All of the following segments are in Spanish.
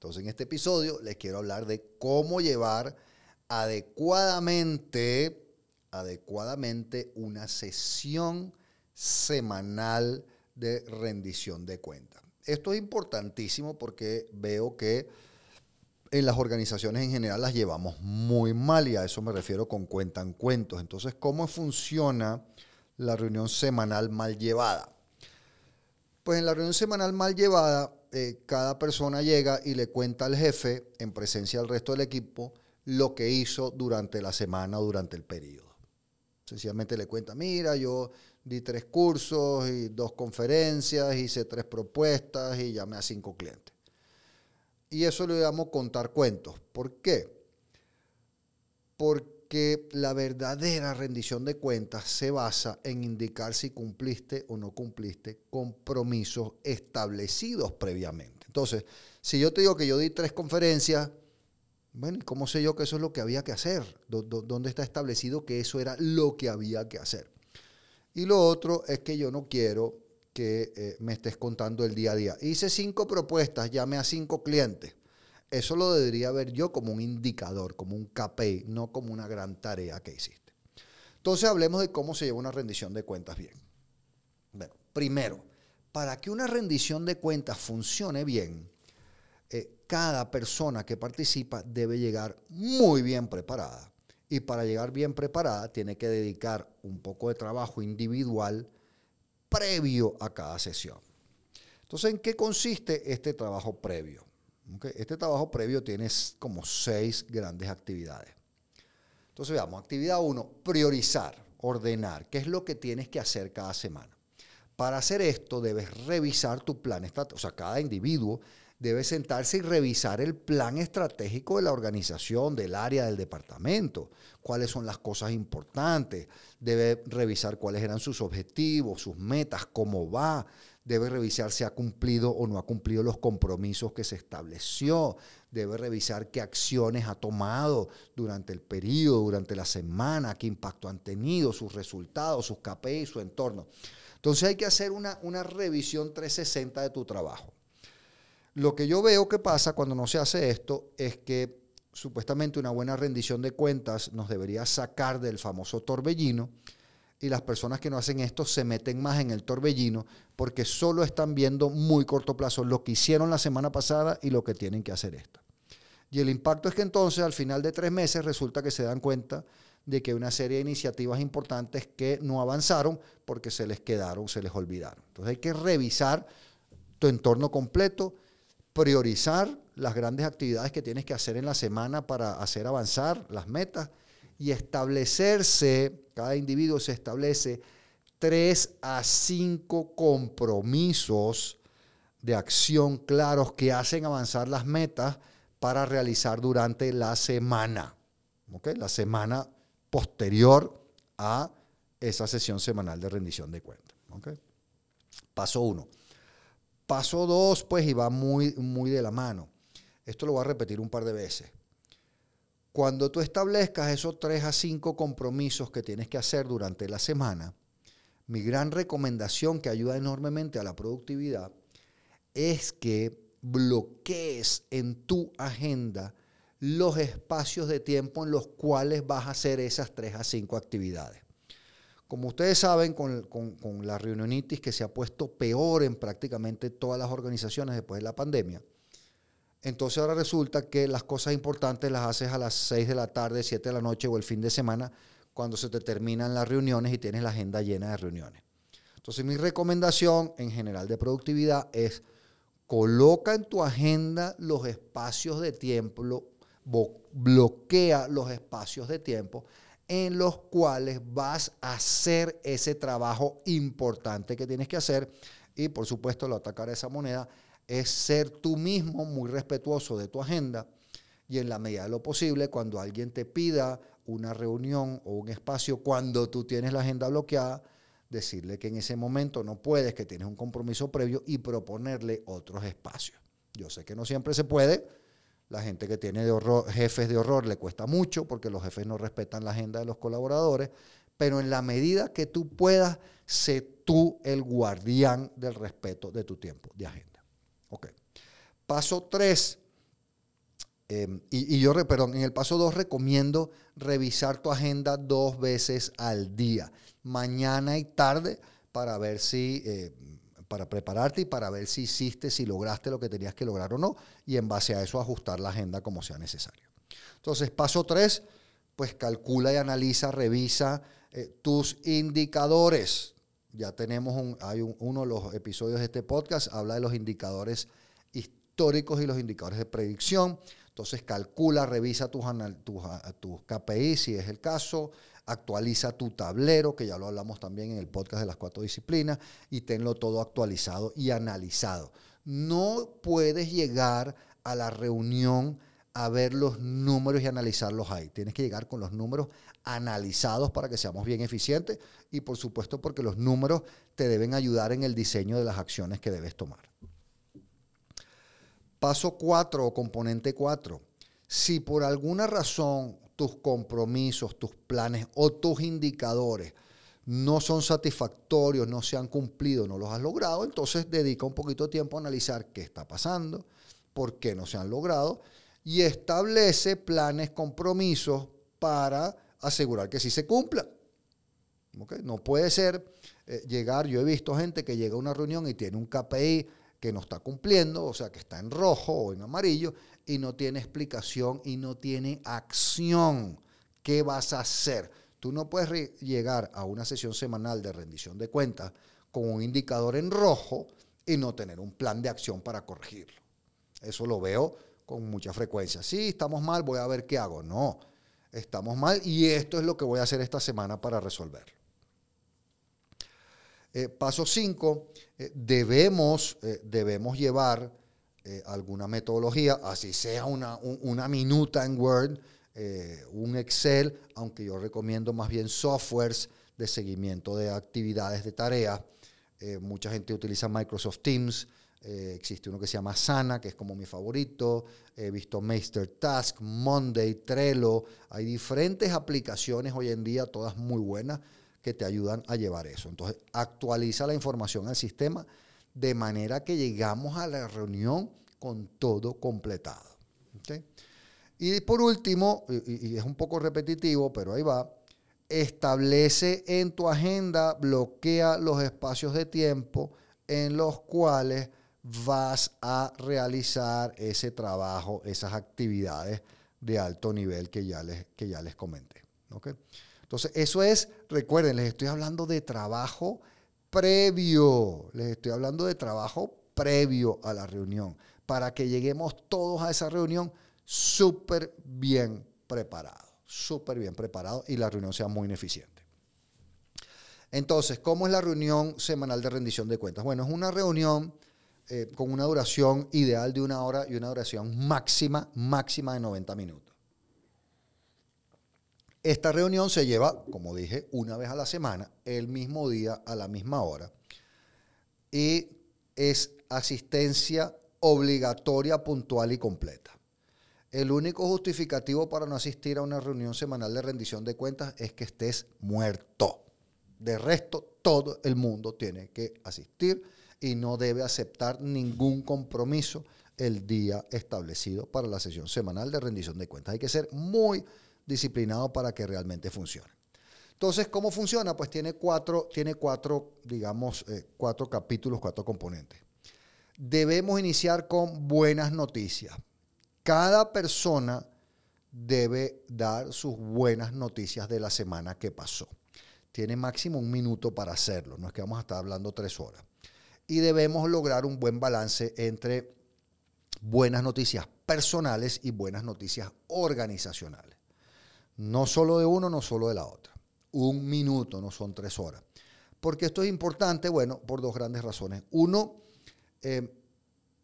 Entonces en este episodio les quiero hablar de cómo llevar adecuadamente, adecuadamente una sesión semanal de rendición de cuentas. Esto es importantísimo porque veo que en las organizaciones en general las llevamos muy mal y a eso me refiero con cuentan cuentos. Entonces, ¿cómo funciona la reunión semanal mal llevada? Pues en la reunión semanal mal llevada, eh, cada persona llega y le cuenta al jefe, en presencia del resto del equipo, lo que hizo durante la semana durante el periodo. Sencillamente le cuenta, mira, yo di tres cursos y dos conferencias, hice tres propuestas y llamé a cinco clientes. Y eso le llamamos contar cuentos. ¿Por qué? Porque la verdadera rendición de cuentas se basa en indicar si cumpliste o no cumpliste compromisos establecidos previamente. Entonces, si yo te digo que yo di tres conferencias, bueno, ¿cómo sé yo que eso es lo que había que hacer? ¿Dónde está establecido que eso era lo que había que hacer? Y lo otro es que yo no quiero que eh, me estés contando el día a día. Hice cinco propuestas, llamé a cinco clientes. Eso lo debería ver yo como un indicador, como un KPI, no como una gran tarea que hiciste. Entonces hablemos de cómo se lleva una rendición de cuentas bien. Bueno, primero, para que una rendición de cuentas funcione bien, eh, cada persona que participa debe llegar muy bien preparada. Y para llegar bien preparada tiene que dedicar un poco de trabajo individual previo a cada sesión. Entonces, ¿en qué consiste este trabajo previo? Este trabajo previo tiene como seis grandes actividades. Entonces, veamos, actividad uno, priorizar, ordenar, qué es lo que tienes que hacer cada semana. Para hacer esto debes revisar tu plan estratégico, o sea, cada individuo debe sentarse y revisar el plan estratégico de la organización, del área, del departamento, cuáles son las cosas importantes, debe revisar cuáles eran sus objetivos, sus metas, cómo va, debe revisar si ha cumplido o no ha cumplido los compromisos que se estableció, debe revisar qué acciones ha tomado durante el periodo, durante la semana, qué impacto han tenido, sus resultados, sus KPI, su entorno. Entonces hay que hacer una, una revisión 360 de tu trabajo. Lo que yo veo que pasa cuando no se hace esto es que supuestamente una buena rendición de cuentas nos debería sacar del famoso torbellino y las personas que no hacen esto se meten más en el torbellino porque solo están viendo muy corto plazo lo que hicieron la semana pasada y lo que tienen que hacer esta. Y el impacto es que entonces al final de tres meses resulta que se dan cuenta de que hay una serie de iniciativas importantes que no avanzaron porque se les quedaron, se les olvidaron. Entonces hay que revisar tu entorno completo, priorizar las grandes actividades que tienes que hacer en la semana para hacer avanzar las metas y establecerse, cada individuo se establece tres a cinco compromisos de acción claros que hacen avanzar las metas para realizar durante la semana. La semana posterior a esa sesión semanal de rendición de cuentas. Paso uno Paso dos, pues, y va muy, muy de la mano. Esto lo voy a repetir un par de veces. Cuando tú establezcas esos tres a cinco compromisos que tienes que hacer durante la semana, mi gran recomendación que ayuda enormemente a la productividad es que bloquees en tu agenda los espacios de tiempo en los cuales vas a hacer esas tres a cinco actividades. Como ustedes saben, con, la reunionitis que se ha puesto peor en prácticamente todas las organizaciones después de la pandemia, entonces ahora resulta que las cosas importantes las haces a las 6 de la tarde, 7 de la noche o el fin de semana, cuando se te terminan las reuniones y tienes la agenda llena de reuniones. Entonces mi recomendación en general de productividad es coloca en tu agenda los espacios de tiempo, bloquea los espacios de tiempo en los cuales vas a hacer ese trabajo importante que tienes que hacer. Y por supuesto, lo atacar esa moneda es ser tú mismo muy respetuoso de tu agenda y en la medida de lo posible, cuando alguien te pida una reunión o un espacio, cuando tú tienes la agenda bloqueada, decirle que en ese momento no puedes, que tienes un compromiso previo y proponerle otros espacios. Yo sé que no siempre se puede. La gente que tiene jefes de horror le cuesta mucho porque los jefes no respetan la agenda de los colaboradores, pero en la medida que tú puedas, sé tú el guardián del respeto de tu tiempo de agenda. Ok. Paso 3. Em, y, yo, perdón, en el paso 2 recomiendo revisar tu agenda dos veces al día, mañana y tarde, para ver si, eh, para prepararte y para ver si hiciste, si lograste lo que tenías que lograr o no, y en base a eso ajustar la agenda como sea necesario. Entonces, paso 3, pues calcula y analiza, revisa eh, tus indicadores. Ya tenemos un, hay uno de los episodios de este podcast, habla de los indicadores históricos y los indicadores de predicción. Entonces calcula, revisa tus, tus, tus KPI si es el caso, actualiza tu tablero, que ya lo hablamos también en el podcast de las cuatro disciplinas, y tenlo todo actualizado y analizado. No puedes llegar a la reunión a ver los números y analizarlos ahí. Tienes que llegar con los números analizados para que seamos bien eficientes y por supuesto porque los números te deben ayudar en el diseño de las acciones que debes tomar. Paso 4 o componente 4. Si por alguna razón tus compromisos, tus planes o tus indicadores no son satisfactorios, no se han cumplido, no los has logrado, entonces dedica un poquito de tiempo a analizar qué está pasando, por qué no se han logrado y establece planes, compromisos para asegurar que sí se cumpla. No puede ser eh, llegar, yo he visto gente que llega a una reunión y tiene un KPI que no está cumpliendo, o sea, que está en rojo o en amarillo, y no tiene explicación y no tiene acción. ¿Qué vas a hacer? Tú no puedes llegar a una sesión semanal de rendición de cuentas con un indicador en rojo y no tener un plan de acción para corregirlo. Eso lo veo con mucha frecuencia. Sí, estamos mal, voy a ver qué hago. No, estamos mal y esto es lo que voy a hacer esta semana para resolverlo. Eh, paso 5, eh, debemos, eh, debemos llevar alguna metodología, así sea una, una minuta en Word, un Excel, aunque yo recomiendo más bien softwares de seguimiento de actividades de tareas. mucha gente utiliza Microsoft Teams, eh, existe uno que se llama Sana, que es como mi favorito. He visto Master Task, Monday, Trello. Hay diferentes aplicaciones hoy en día, todas muy buenas, que te ayudan a llevar eso. Entonces, actualiza la información al sistema de manera que llegamos a la reunión con todo completado. Y por último, y es un poco repetitivo, pero ahí va, establece en tu agenda, bloquea los espacios de tiempo en los cuales vas a realizar ese trabajo, esas actividades de alto nivel que ya les, que ya les comenté. Entonces, eso es, recuerden, les estoy hablando de trabajo previo, les estoy hablando de trabajo previo a la reunión, para que lleguemos todos a esa reunión súper bien preparados, súper bien preparados y la reunión sea muy ineficiente. Entonces, ¿cómo es la reunión semanal de rendición de cuentas? Bueno, es una reunión eh, con una duración ideal de una hora y una duración máxima, máxima de 90 minutos. Esta reunión se lleva, como dije, una vez a la semana, el mismo día, a la misma hora, y es asistencia obligatoria, puntual y completa. El único justificativo para no asistir a una reunión semanal de rendición de cuentas es que estés muerto. De resto, todo el mundo tiene que asistir y no debe aceptar ningún compromiso el día establecido para la sesión semanal de rendición de cuentas. Hay que ser muy disciplinado para que realmente funcione. Entonces, ¿cómo funciona? Pues tiene cuatro, tiene cuatro digamos, eh, cuatro capítulos, cuatro componentes. Debemos iniciar con buenas noticias. Cada persona debe dar sus buenas noticias de la semana que pasó. Tiene máximo un minuto para hacerlo, no es que vamos a estar hablando tres horas y debemos lograr un buen balance entre buenas noticias personales y buenas noticias organizacionales. No solo de uno, no solo de la otra. Un minuto, no son tres horas. Porque esto es importante, bueno, por dos grandes razones. Uno, eh,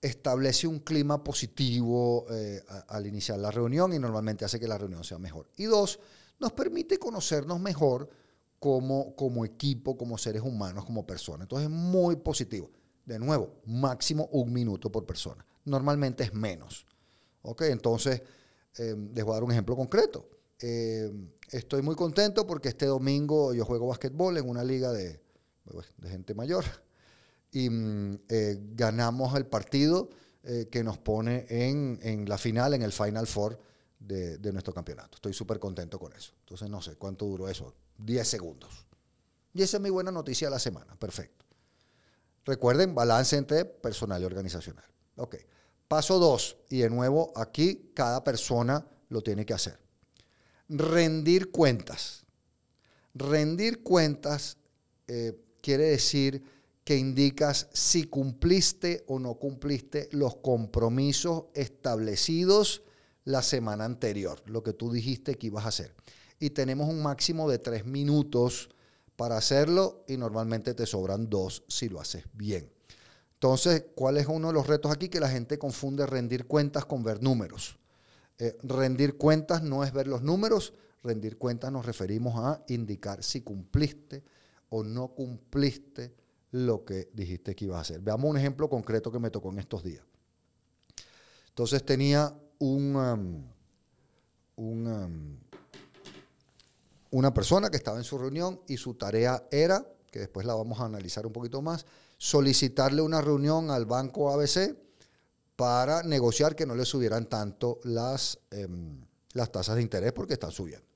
establece un clima positivo eh, al iniciar la reunión y normalmente hace que la reunión sea mejor. Y dos, nos permite conocernos mejor como, como equipo, como seres humanos, como personas. Entonces es muy positivo. De nuevo, máximo un minuto por persona. Normalmente es menos. ¿Ok? Entonces, eh, les voy a dar un ejemplo concreto. Eh, estoy muy contento porque este domingo yo juego básquetbol en una liga de, de gente mayor y mm, eh, ganamos el partido eh, que nos pone en, en, la final, en el Final Four de, nuestro campeonato. Estoy súper contento con eso. Entonces no sé cuánto duró eso, 10 segundos. Y esa es mi buena noticia de la semana, perfecto. Recuerden, balance entre personal y organizacional. Ok. Paso dos, y de nuevo aquí cada persona lo tiene que hacer. Rendir cuentas. Rendir cuentas eh, quiere decir que indicas si cumpliste o no cumpliste los compromisos establecidos la semana anterior, lo que tú dijiste que ibas a hacer. Y tenemos un máximo de tres minutos para hacerlo y normalmente te sobran dos si lo haces bien. Entonces, ¿cuál es uno de los retos aquí? Que la gente confunde rendir cuentas con ver números. Eh, rendir cuentas no es ver los números, rendir cuentas nos referimos a indicar si cumpliste o no cumpliste lo que dijiste que ibas a hacer. Veamos un ejemplo concreto que me tocó en estos días. Entonces tenía un, um, um, una persona que estaba en su reunión y su tarea era, que después la vamos a analizar un poquito más, solicitarle una reunión al banco ABC para negociar que no le subieran tanto las, em, las tasas de interés porque están subiendo.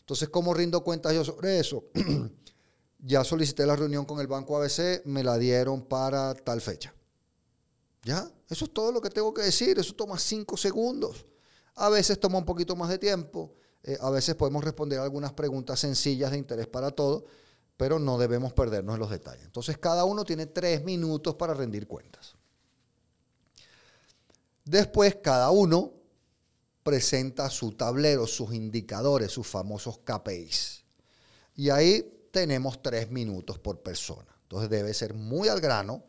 Entonces, ¿cómo rindo cuentas yo sobre eso? ya solicité la reunión con el banco ABC, me la dieron para tal fecha. ¿Ya? Eso es todo lo que tengo que decir, eso toma cinco segundos. A veces toma un poquito más de tiempo, eh, a veces podemos responder algunas preguntas sencillas de interés para todo, pero no debemos perdernos en los detalles. Entonces cada uno tiene tres minutos para rendir cuentas. Después cada uno presenta su tablero, sus indicadores, sus famosos KPIs. Y ahí tenemos tres minutos por persona. Entonces debe ser muy al grano,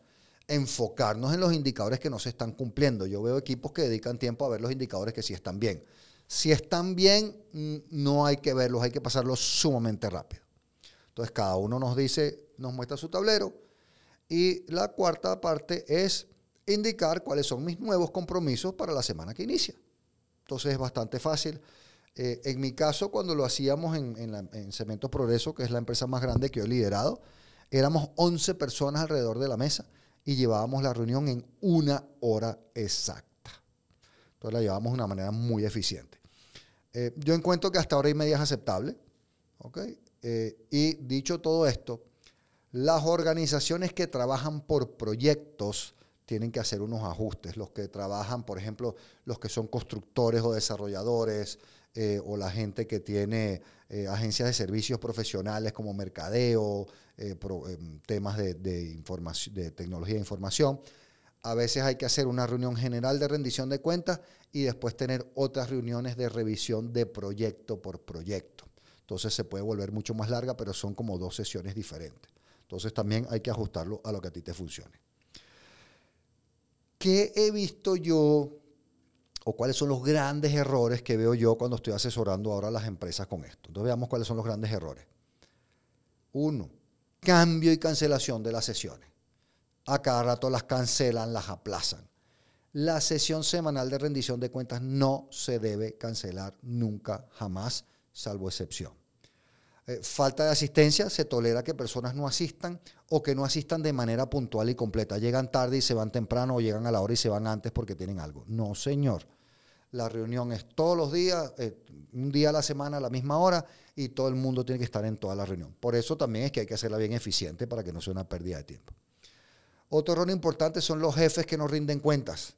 enfocarnos en los indicadores que no se están cumpliendo. Yo veo equipos que dedican tiempo a ver los indicadores que sí están bien. Si están bien, no hay que verlos, hay que pasarlos sumamente rápido. Entonces cada uno nos dice, nos muestra su tablero. Y la cuarta parte es indicar cuáles son mis nuevos compromisos para la semana que inicia. Entonces es bastante fácil. Eh, en mi caso, cuando lo hacíamos en, en, Cemento Progreso, que es la empresa más grande que he liderado, éramos 11 personas alrededor de la mesa y llevábamos la reunión en una hora exacta. Entonces la llevábamos de una manera muy eficiente. Eh, yo encuentro que hasta hora y media es aceptable. Eh, y dicho todo esto, las organizaciones que trabajan por proyectos tienen que hacer unos ajustes. Los que trabajan, por ejemplo, los que son constructores o desarrolladores, eh, o la gente que tiene agencias de servicios profesionales como mercadeo, eh, em, temas de, información, de tecnología de información. A veces hay que hacer una reunión general de rendición de cuentas y después tener otras reuniones de revisión de proyecto por proyecto. Entonces se puede volver mucho más larga, pero son como dos sesiones diferentes. Entonces también hay que ajustarlo a lo que a ti te funcione. ¿Qué he visto yo o cuáles son los grandes errores que veo yo cuando estoy asesorando ahora a las empresas con esto. Entonces veamos cuáles son los grandes errores. Uno, cambio y cancelación de las sesiones. A cada rato las cancelan, las aplazan. La sesión semanal de rendición de cuentas no se debe cancelar nunca, jamás, salvo excepción. Eh, falta de asistencia, se tolera que personas no asistan o que no asistan de manera puntual y completa. Llegan tarde y se van temprano o llegan a la hora y se van antes porque tienen algo. No, señor. La reunión es todos los días, eh, un día a la semana a la misma hora y todo el mundo tiene que estar en toda la reunión. Por eso también es que hay que hacerla bien eficiente para que no sea una pérdida de tiempo. Otro error importante son los jefes que no rinden cuentas.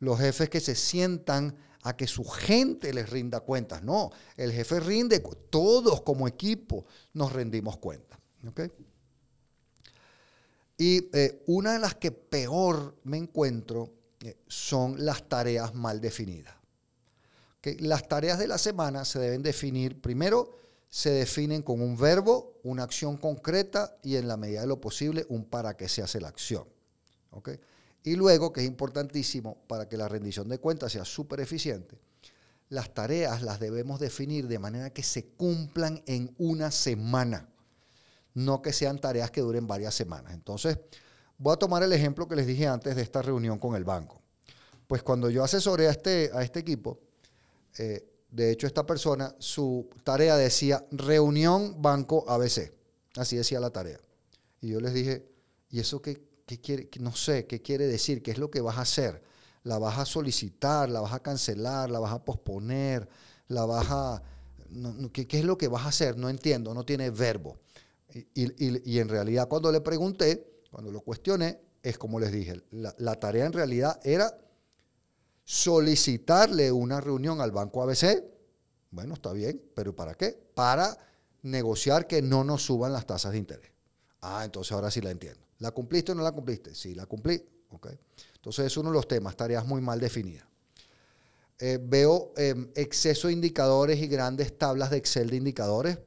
Los jefes que se sientan a que su gente les rinda cuentas. No, el jefe rinde, todos como equipo nos rendimos cuentas. Y eh, una de las que peor me encuentro eh, son las tareas mal definidas. Las tareas de la semana se deben definir, primero, se definen con un verbo, una acción concreta y en la medida de lo posible un para qué se hace la acción. Y luego, que es importantísimo para que la rendición de cuentas sea súper eficiente, las tareas las debemos definir de manera que se cumplan en una semana, no que sean tareas que duren varias semanas. Entonces, voy a tomar el ejemplo que les dije antes de esta reunión con el banco. Pues cuando yo asesoré a este, a este equipo, eh, de hecho esta persona, su tarea decía reunión banco ABC. Así decía la tarea. Y yo les dije, ¿y eso qué, qué quiere? No sé, ¿qué quiere decir? ¿Qué es lo que vas a hacer? la vas a solicitar, la vas a cancelar, la vas a posponer, la vas a... ¿qué, es lo que vas a hacer? No entiendo, no tiene verbo. Y, en realidad cuando le pregunté, cuando lo cuestioné, es como les dije, la, la tarea en realidad era solicitarle una reunión al banco ABC. Bueno, está bien, pero ¿para qué? Para negociar que no nos suban las tasas de interés. Ah, entonces ahora sí la entiendo. ¿La cumpliste o no la cumpliste? Sí, la cumplí. Okay. Entonces es uno de los temas, tareas muy mal definidas. Eh, veo em, exceso de indicadores y grandes tablas de Excel de indicadores.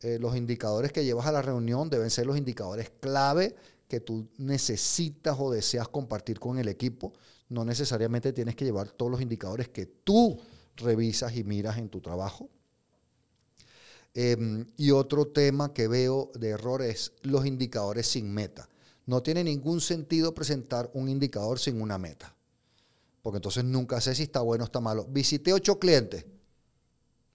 Eh, los indicadores que llevas a la reunión deben ser los indicadores clave que tú necesitas o deseas compartir con el equipo. No necesariamente tienes que llevar todos los indicadores que tú revisas y miras en tu trabajo. Em, y otro tema que veo de error es los indicadores sin meta. No tiene ningún sentido presentar un indicador sin una meta. Porque entonces nunca sé si está bueno o está malo. Visité ocho clientes.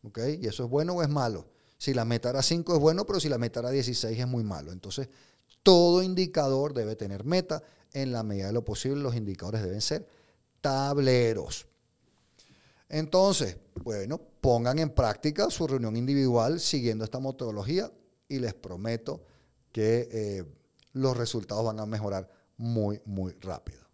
¿Ok? Y eso es bueno o es malo. Si la meta era 5 es bueno, pero si la meta era 16 es muy malo. Entonces, todo indicador debe tener meta. En la medida de lo posible, los indicadores deben ser tableros. Entonces, bueno, pongan en práctica su reunión individual siguiendo esta metodología y les prometo que eh, los resultados van a mejorar muy, muy rápido.